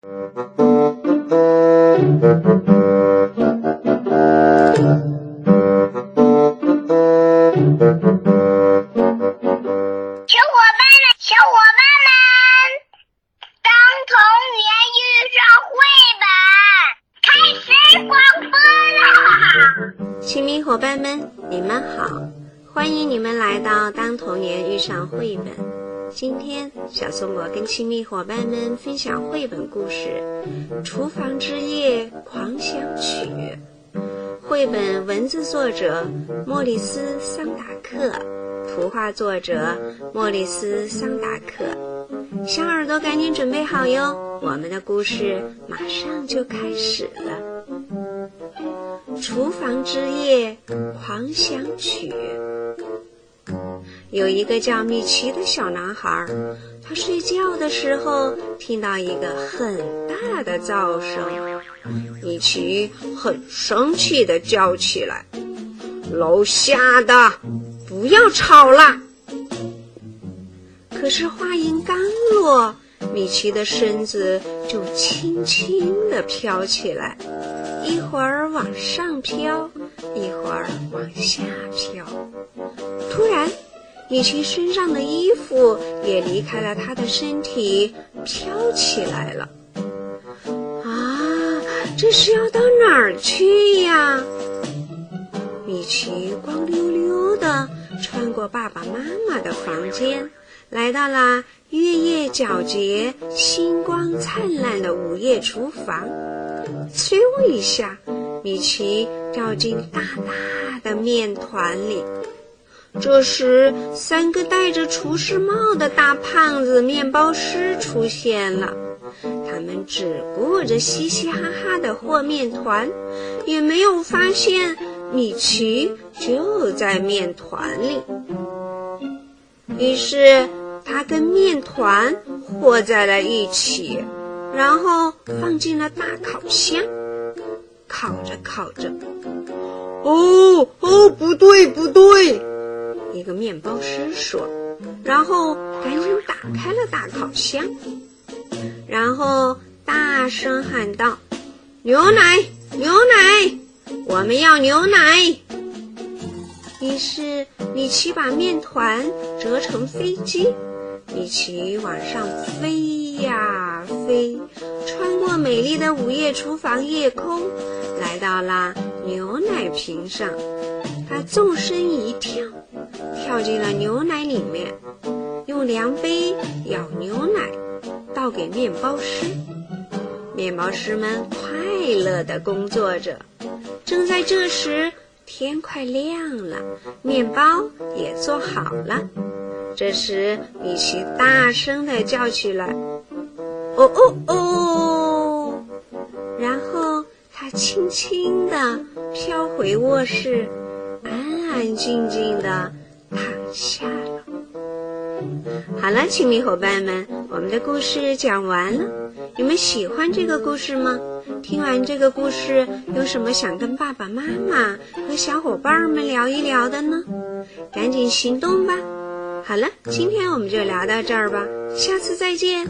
小伙伴们小伙伴们当童年遇上绘本开始广播啦亲密伙伴们你们好欢迎你们来到当童年遇上绘本。今天，小松果跟亲密伙伴们分享绘本故事《厨房之夜狂想曲》。绘本文字作者莫里斯·桑达克，图画作者莫里斯·桑达克。小耳朵赶紧准备好哟，我们的故事马上就开始了。厨房之夜狂想曲。有一个叫米奇的小男孩，他睡觉的时候听到一个很大的噪声，米奇很生气的叫起来：“楼下的，不要吵了！”可是话音刚落，米奇的身子就轻轻地飘起来。一会儿往上飘，一会儿往下飘。突然，米奇身上的衣服也离开了他的身体，飘起来了。啊，这是要到哪儿去呀？米奇光溜溜的穿过爸爸妈妈的房间，来到了月夜皎洁、星光灿烂的午夜厨房。咻一下，米奇掉进大大的面团里。这时，三个戴着厨师帽的大胖子面包师出现了。他们只顾着嘻嘻哈哈的和面团，也没有发现米奇就在面团里。于是，他跟面团和在了一起。然后放进了大烤箱，烤着烤着，哦哦，不对不对！一个面包师说，然后赶紧打开了大烤箱，然后大声喊道：“牛奶，牛奶，我们要牛奶！”于是米奇把面团折成飞机。米奇往上飞呀飞，穿过美丽的午夜厨房夜空，来到了牛奶瓶上。他纵身一跳，跳进了牛奶里面，用量杯舀牛奶，倒给面包师。面包师们快乐地工作着。正在这时，天快亮了，面包也做好了。这时，米奇大声地叫起来：“哦哦哦！”然后他轻轻地飘回卧室，安安静静地下了。好了，亲密伙伴们，我们的故事讲完了。你们喜欢这个故事吗？听完这个故事，有什么想跟爸爸妈妈和小伙伴们聊一聊的呢？赶紧行动吧！好了，今天我们就聊到这儿吧，下次再见。